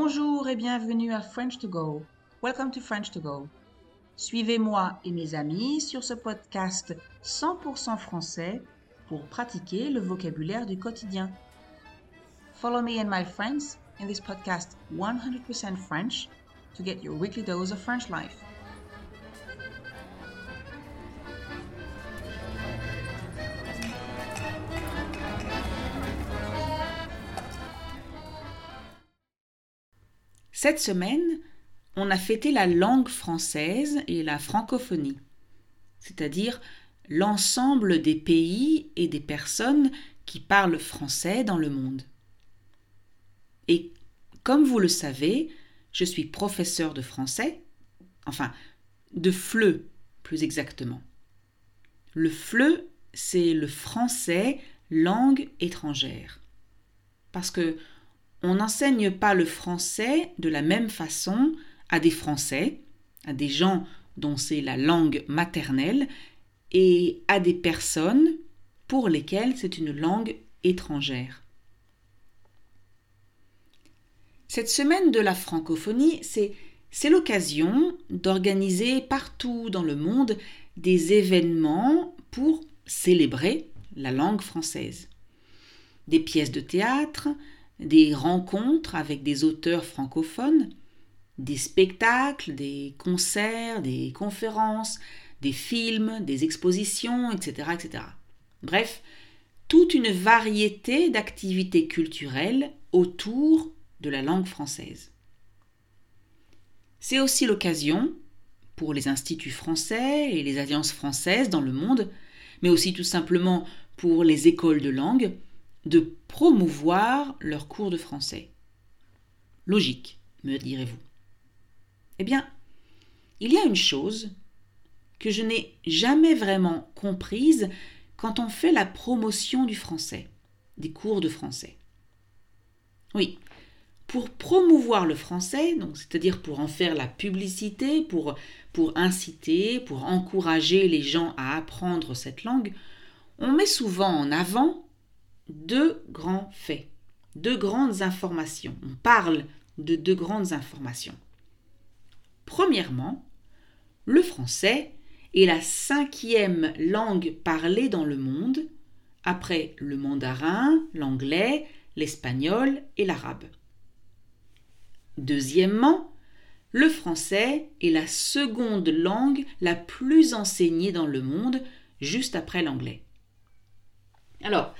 Bonjour et bienvenue à French to Go. Welcome to French to Go. Suivez-moi et mes amis sur ce podcast 100% français pour pratiquer le vocabulaire du quotidien. Follow me and my friends in this podcast 100% French to get your weekly dose of French life. Cette semaine, on a fêté la langue française et la francophonie, c'est-à-dire l'ensemble des pays et des personnes qui parlent français dans le monde. Et comme vous le savez, je suis professeur de français, enfin de FLE plus exactement. Le FLE, c'est le français langue étrangère. Parce que on n'enseigne pas le français de la même façon à des Français, à des gens dont c'est la langue maternelle, et à des personnes pour lesquelles c'est une langue étrangère. Cette semaine de la francophonie, c'est, l'occasion d'organiser partout dans le monde des événements pour célébrer la langue française. Des pièces de théâtre, des rencontres avec des auteurs francophones, des spectacles, des concerts, des conférences, des films, des expositions, etc. etc. Bref, toute une variété d'activités culturelles autour de la langue française. C'est aussi l'occasion, pour les instituts français et les alliances françaises dans le monde, mais aussi tout simplement pour les écoles de langue, de promouvoir leurs cours de français. Logique, me direz-vous. Eh bien, il y a une chose que je n'ai jamais vraiment comprise quand on fait la promotion du français, des cours de français. Oui, pour promouvoir le français, donc c'est-à-dire pour en faire la publicité, pour, pour inciter, pour encourager les gens à apprendre cette langue, on met souvent en avant deux grands faits, deux grandes informations. On parle de deux grandes informations. Premièrement, le français est la cinquième langue parlée dans le monde, après le mandarin, l'anglais, l'espagnol et l'arabe. Deuxièmement, le français est la seconde langue la plus enseignée dans le monde, juste après l'anglais. Alors,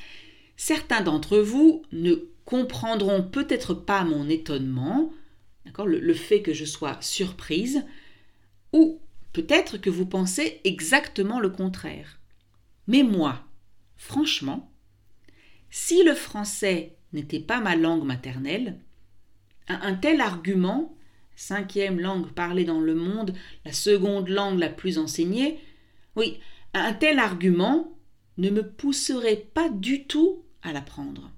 Certains d'entre vous ne comprendront peut-être pas mon étonnement, le, le fait que je sois surprise, ou peut-être que vous pensez exactement le contraire. Mais moi, franchement, si le français n'était pas ma langue maternelle, un tel argument, cinquième langue parlée dans le monde, la seconde langue la plus enseignée, oui, un tel argument ne me pousserait pas du tout l'apprendre.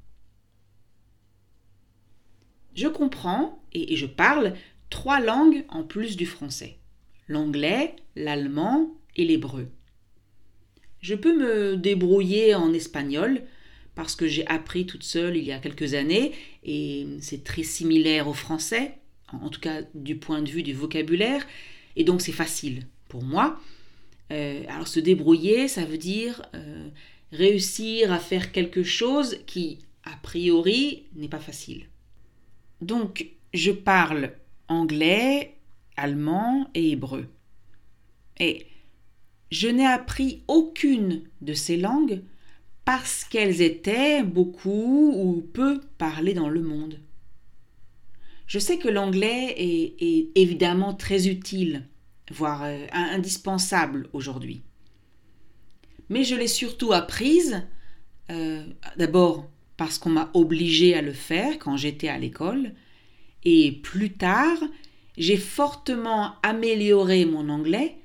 Je comprends et je parle trois langues en plus du français l'anglais, l'allemand et l'hébreu. Je peux me débrouiller en espagnol parce que j'ai appris toute seule il y a quelques années et c'est très similaire au français, en tout cas du point de vue du vocabulaire, et donc c'est facile pour moi. Euh, alors se débrouiller, ça veut dire euh, réussir à faire quelque chose qui, a priori, n'est pas facile. Donc, je parle anglais, allemand et hébreu. Et je n'ai appris aucune de ces langues parce qu'elles étaient beaucoup ou peu parlées dans le monde. Je sais que l'anglais est, évidemment très utile, voire euh, indispensable aujourd'hui mais je l'ai surtout apprise, euh, d'abord parce qu'on m'a obligé à le faire quand j'étais à l'école, et plus tard, j'ai fortement amélioré mon anglais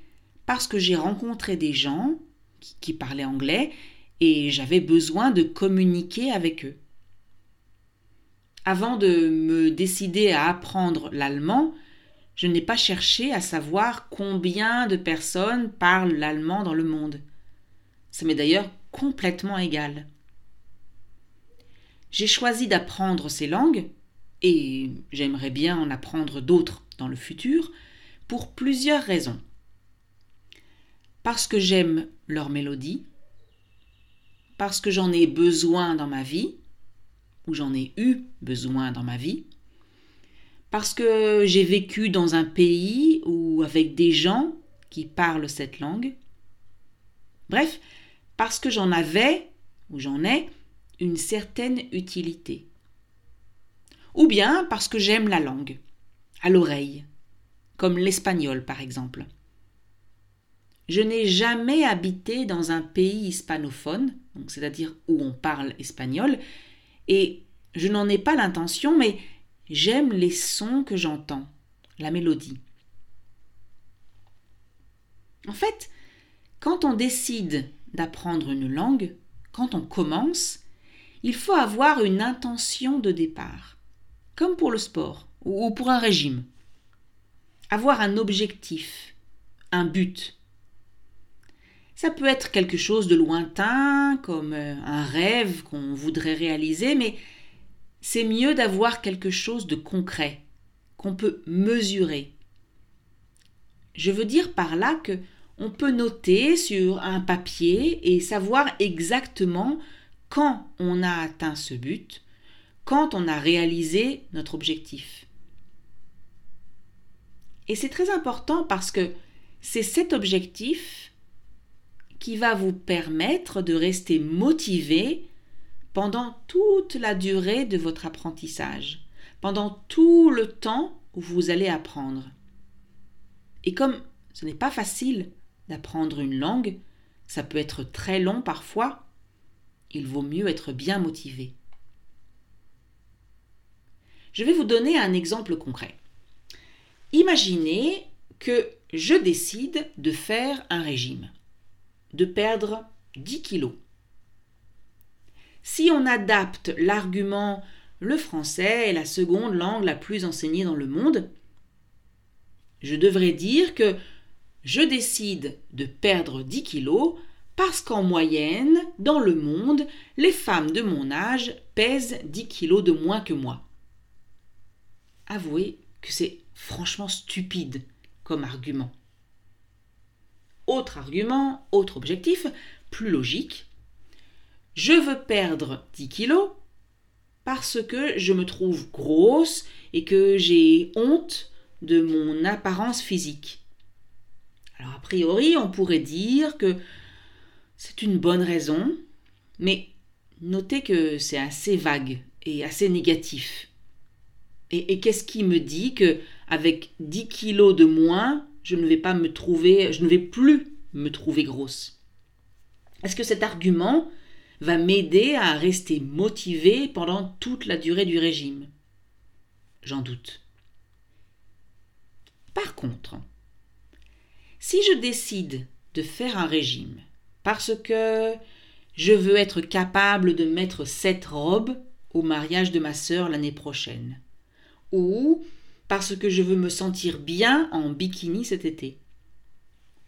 parce que j'ai rencontré des gens qui parlaient anglais et j'avais besoin de communiquer avec eux. Avant de me décider à apprendre l'allemand, je n'ai pas cherché à savoir combien de personnes parlent l'allemand dans le monde. Ça m'est d'ailleurs complètement égal. J'ai choisi d'apprendre ces langues et j'aimerais bien en apprendre d'autres dans le futur, pour plusieurs raisons. Parce que j'aime leur mélodie, parce que j'en ai besoin dans ma vie, ou j'en ai eu besoin dans ma vie, parce que j'ai vécu dans un pays ou avec des gens qui parlent cette langue, bref, parce que j'en avais, ou j'en ai, une certaine utilité. Ou bien parce que j'aime la langue, à l'oreille, comme l'espagnol par exemple. Je n'ai jamais habité dans un pays hispanophone, c'est-à-dire où on parle espagnol, et je n'en ai pas l'intention, mais j'aime les sons que j'entends, la mélodie. En fait, quand on décide d'apprendre une langue, quand on commence, il faut avoir une intention de départ, comme pour le sport ou pour un régime. Avoir un objectif, un but. Ça peut être quelque chose de lointain, comme euh, un rêve qu'on voudrait réaliser, mais c'est mieux d'avoir quelque chose de concret, qu'on peut mesurer. Je veux dire par là que on peut noter sur un papier et savoir exactement quand on a atteint ce but, quand on a réalisé notre objectif. Et c'est très important parce que c'est cet objectif qui va vous permettre de rester motivé pendant toute la durée de votre apprentissage, pendant tout le temps où vous allez apprendre. Et comme ce n'est pas facile d'apprendre une langue, ça peut être très long parfois, il vaut mieux être bien motivé. Je vais vous donner un exemple concret. Imaginez que je décide de faire un régime, de perdre 10 kilos. Si on adapte l'argument le français est la seconde langue la plus enseignée dans le monde, je devrais dire que je décide de perdre 10 kilos parce qu'en moyenne, dans le monde, les femmes de mon âge pèsent 10 kilos de moins que moi. Avouez que c'est franchement stupide comme argument. Autre argument, autre objectif, plus logique. Je veux perdre 10 kilos parce que je me trouve grosse et que j'ai honte de mon apparence physique. Alors a priori, on pourrait dire que c'est une bonne raison, mais notez que c'est assez vague et assez négatif. Et, qu'est-ce qui me dit que avec 10 kilos de moins, je ne vais pas me trouver, je ne vais plus me trouver grosse? Est-ce que cet argument va m'aider à rester motivée pendant toute la durée du régime? J'en doute. Par contre, si je décide de faire un régime parce que je veux être capable de mettre cette robe au mariage de ma sœur l'année prochaine, ou parce que je veux me sentir bien en bikini cet été,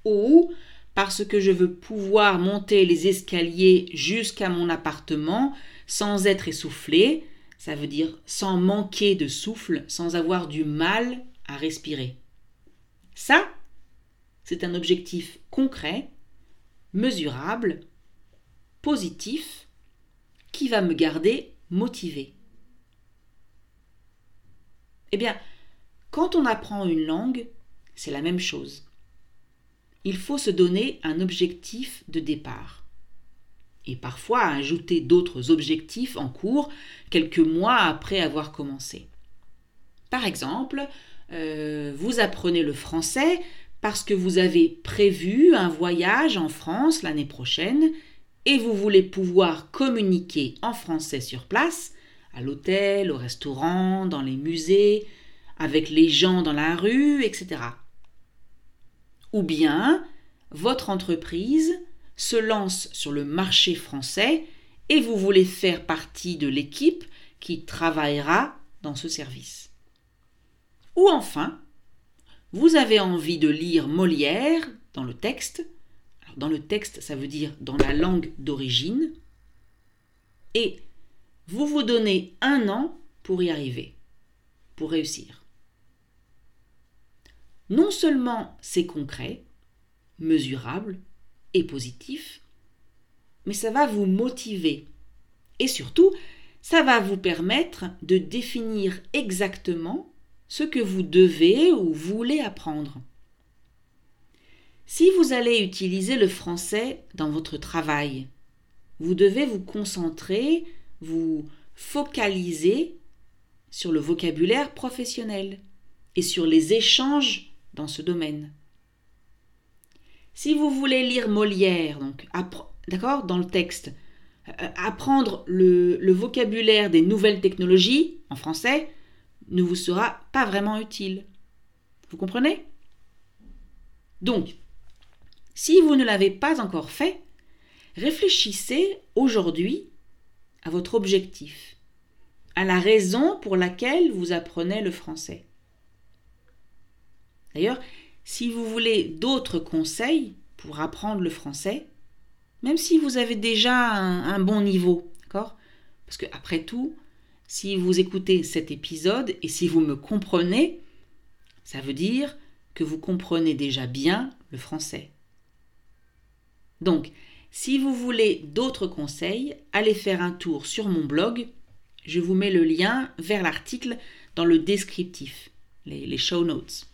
ou parce que je veux pouvoir monter les escaliers jusqu'à mon appartement sans être essoufflé, ça veut dire sans manquer de souffle, sans avoir du mal à respirer. Ça, c'est un objectif concret, mesurable, positif, qui va me garder motivé. Eh bien, quand on apprend une langue, c'est la même chose. Il faut se donner un objectif de départ. Et parfois ajouter d'autres objectifs en cours quelques mois après avoir commencé. Par exemple, euh, vous apprenez le français parce que vous avez prévu un voyage en France l'année prochaine et vous voulez pouvoir communiquer en français sur place, à l'hôtel, au restaurant, dans les musées, avec les gens dans la rue, etc. Ou bien votre entreprise se lance sur le marché français et vous voulez faire partie de l'équipe qui travaillera dans ce service. Ou enfin, vous avez envie de lire Molière dans le texte. dans le texte, ça veut dire dans la langue d'origine. Et vous vous donnez un an pour y arriver. pour réussir. Non seulement c'est concret, mesurable et positif, mais ça va vous motiver. Et surtout, ça va vous permettre de définir exactement ce que vous devez ou voulez apprendre. Si vous allez utiliser le français dans votre travail, vous devez vous concentrer, vous focaliser sur le vocabulaire professionnel et sur les échanges dans ce domaine. Si vous voulez lire Molière, donc d'accord, dans le texte, euh, apprendre le, le vocabulaire des nouvelles technologies en français ne vous sera pas vraiment utile. Vous comprenez? Donc, si vous ne l'avez pas encore fait, réfléchissez aujourd'hui à votre objectif, à la raison pour laquelle vous apprenez le français. D'ailleurs, si vous voulez d'autres conseils pour apprendre le français, même si vous avez déjà un, bon niveau, d'accord? Parce que après tout, si vous écoutez cet épisode et si vous me comprenez, ça veut dire que vous comprenez déjà bien le français. Donc, si vous voulez d'autres conseils, allez faire un tour sur mon blog. Je vous mets le lien vers l'article dans le descriptif, les, show notes.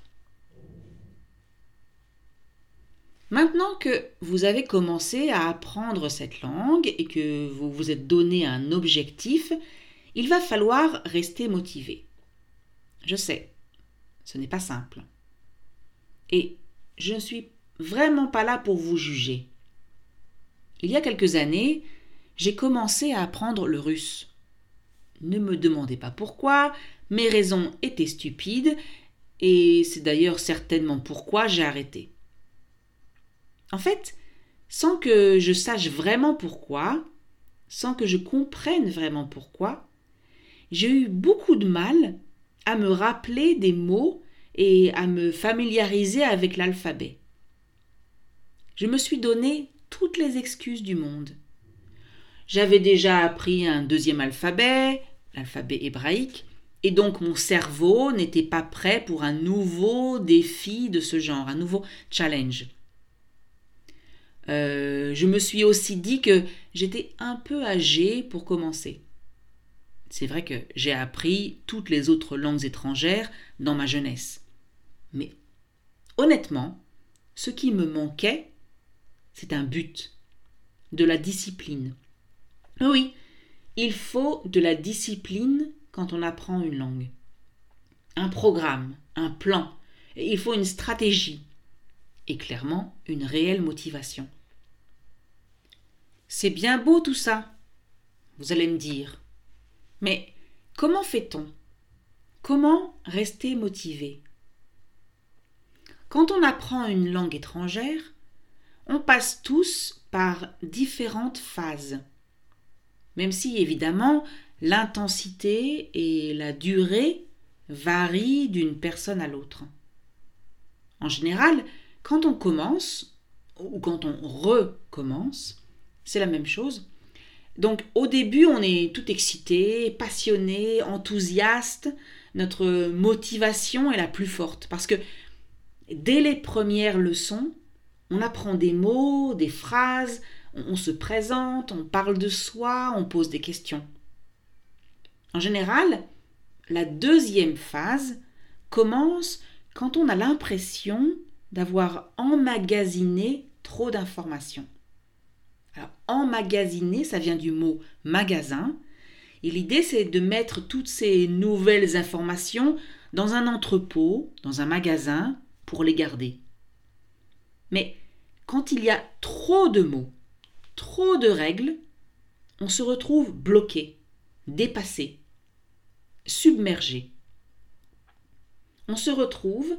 Maintenant que vous avez commencé à apprendre cette langue et que vous vous êtes donné un objectif, il va falloir rester motivé. Je sais, ce n'est pas simple. Et je ne suis vraiment pas là pour vous juger. Il y a quelques années, j'ai commencé à apprendre le russe. Ne me demandez pas pourquoi, mes raisons étaient stupides, et c'est d'ailleurs certainement pourquoi j'ai arrêté. En fait, sans que je sache vraiment pourquoi, sans que je comprenne vraiment pourquoi, j'ai eu beaucoup de mal à me rappeler des mots et à me familiariser avec l'alphabet. Je me suis donné toutes les excuses du monde. J'avais déjà appris un deuxième alphabet, l'alphabet hébraïque, et donc mon cerveau n'était pas prêt pour un nouveau défi de ce genre, un nouveau challenge. Euh, je me suis aussi dit que j'étais un peu âgée pour commencer. C'est vrai que j'ai appris toutes les autres langues étrangères dans ma jeunesse. Mais honnêtement, ce qui me manquait, c'est un but, de la discipline. Oui, il faut de la discipline quand on apprend une langue. Un programme, un plan, il faut une stratégie et clairement une réelle motivation. C'est bien beau tout ça, vous allez me dire. Mais comment fait-on? Comment rester motivé? Quand on apprend une langue étrangère, on passe tous par différentes phases. Même si évidemment l'intensité et la durée varient d'une personne à l'autre. En général, quand on commence, ou quand on recommence, c'est la même chose. Donc au début, on est tout excité, passionné, enthousiaste. Notre motivation est la plus forte parce que dès les premières leçons, on apprend des mots, des phrases, on, se présente, on parle de soi, on pose des questions. En général, la deuxième phase commence quand on a l'impression d'avoir emmagasiné trop d'informations. Alors, emmagasiner, ça vient du mot magasin. Et l'idée, c'est de mettre toutes ces nouvelles informations dans un entrepôt, dans un magasin, pour les garder. Mais quand il y a trop de mots, trop de règles, on se retrouve bloqué, dépassé, submergé. On se retrouve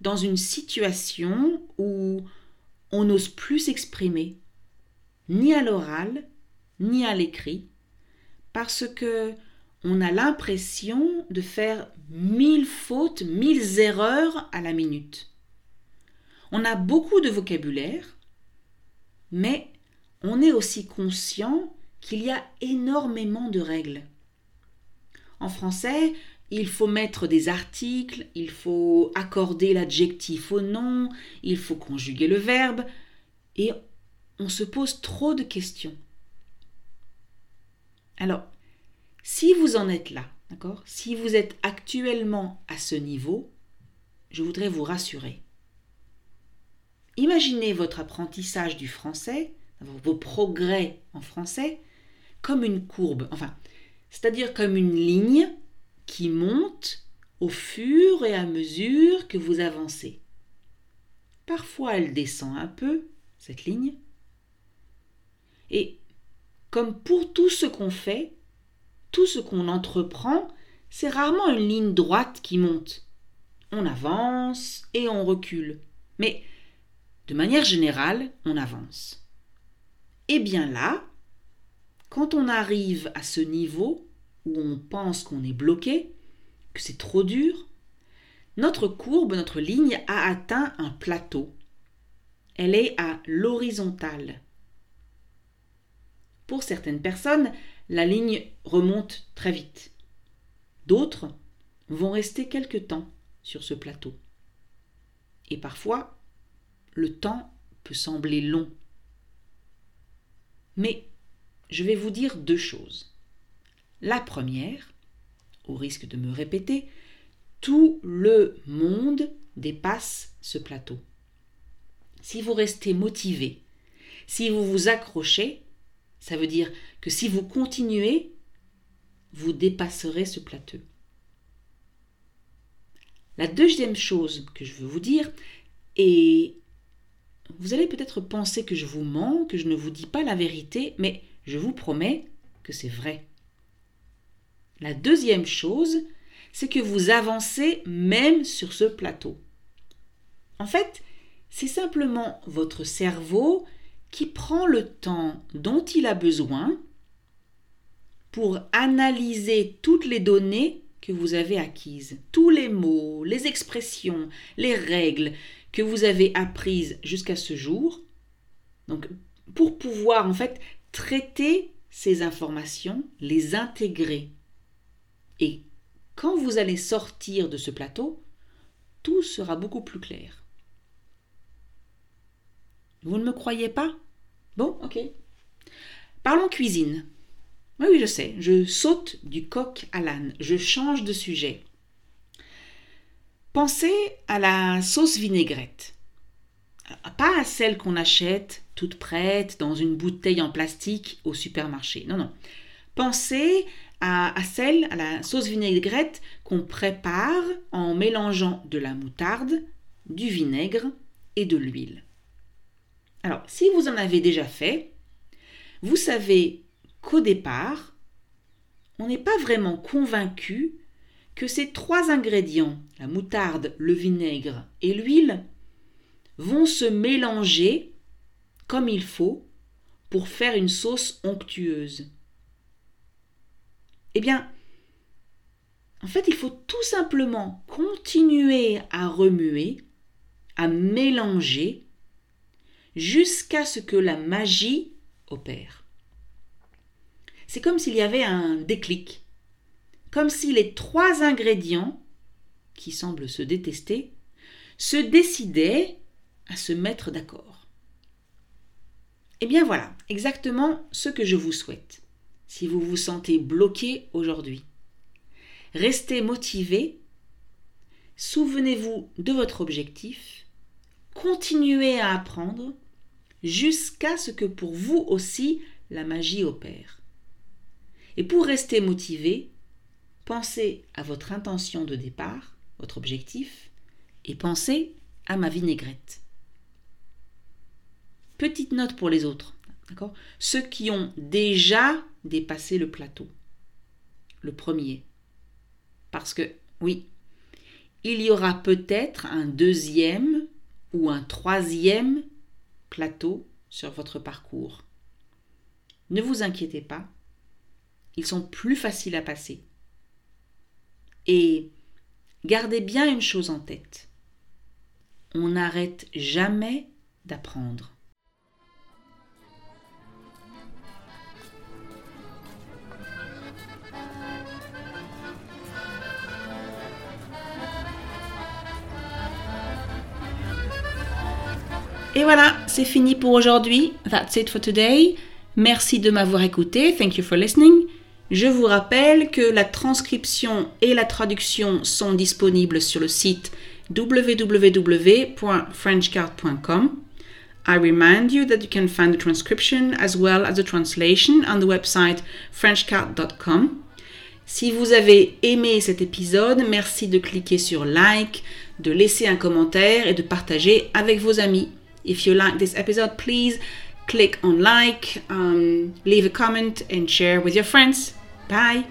dans une situation où on n'ose plus s'exprimer, ni à l'oral, ni à l'écrit, parce que on a l'impression de faire mille fautes, mille erreurs à la minute. On a beaucoup de vocabulaire, mais on est aussi conscient qu'il y a énormément de règles. En français, il faut mettre des articles, il faut accorder l'adjectif au nom, il faut conjuguer le verbe, et on se pose trop de questions. Alors, si vous en êtes là, d'accord? Si vous êtes actuellement à ce niveau, je voudrais vous rassurer. Imaginez votre apprentissage du français, vos progrès en français, comme une courbe, enfin, c'est-à-dire comme une ligne qui monte au fur et à mesure que vous avancez. Parfois elle descend un peu, cette ligne. Et comme pour tout ce qu'on fait, tout ce qu'on entreprend, c'est rarement une ligne droite qui monte. On avance et on recule. Mais de manière générale, on avance. Et bien là, quand on arrive à ce niveau où on pense qu'on est bloqué, que c'est trop dur, notre courbe, notre ligne a atteint un plateau. Elle est à l'horizontale. Pour certaines personnes, la ligne remonte très vite. D'autres vont rester quelque temps sur ce plateau. Et parfois, le temps peut sembler long. Mais je vais vous dire deux choses. La première, au risque de me répéter, tout le monde dépasse ce plateau. Si vous restez motivé, si vous vous accrochez, ça veut dire que si vous continuez, vous dépasserez ce plateau. La deuxième chose que je veux vous dire, et vous allez peut-être penser que je vous mens, que je ne vous dis pas la vérité, mais je vous promets que c'est vrai. La deuxième chose, c'est que vous avancez même sur ce plateau. En fait, c'est simplement votre cerveau qui prend le temps dont il a besoin pour analyser toutes les données que vous avez acquises, tous les mots, les expressions, les règles que vous avez apprises jusqu'à ce jour. Donc, pour pouvoir en fait traiter ces informations, les intégrer. Et quand vous allez sortir de ce plateau, tout sera beaucoup plus clair. Vous ne me croyez pas? Bon, ok. Parlons cuisine. Oui, oui, je sais, je saute du coq à l'âne, je change de sujet. Pensez à la sauce vinaigrette. Pas à celle qu'on achète toute prête dans une bouteille en plastique au supermarché. Non, non. Pensez à, celle, à la sauce vinaigrette qu'on prépare en mélangeant de la moutarde, du vinaigre et de l'huile. Alors, si vous en avez déjà fait, vous savez qu'au départ, on n'est pas vraiment convaincu que ces trois ingrédients, la moutarde, le vinaigre et l'huile, vont se mélanger comme il faut pour faire une sauce onctueuse. Eh bien, en fait, il faut tout simplement continuer à remuer, à mélanger, jusqu'à ce que la magie opère. C'est comme s'il y avait un déclic, comme si les trois ingrédients, qui semblent se détester, se décidaient à se mettre d'accord. Eh bien voilà, exactement ce que je vous souhaite, si vous vous sentez bloqué aujourd'hui. Restez motivé, souvenez-vous de votre objectif, continuez à apprendre jusqu'à ce que pour vous aussi la magie opère. Et pour rester motivé, pensez à votre intention de départ, votre objectif, et pensez à ma vinaigrette. Petite note pour les autres, d'accord? Ceux qui ont déjà dépassé le plateau. Le premier. Parce que, oui, il y aura peut-être un deuxième ou un troisième plateau sur votre parcours. Ne vous inquiétez pas, ils sont plus faciles à passer. Et gardez bien une chose en tête. On n'arrête jamais d'apprendre. Et voilà, c'est fini pour aujourd'hui. That's it for today. Merci de m'avoir écouté. Thank you for listening. Je vous rappelle que la transcription et la traduction sont disponibles sur le site www.frenchcard.com. I remind you that you can find the transcription as well as the translation on the website frenchcard.com. Si vous avez aimé cet épisode, merci de cliquer sur like, de laisser un commentaire et de partager avec vos amis. If you like this episode, please click on like, um, leave a comment and share with your friends. Bye.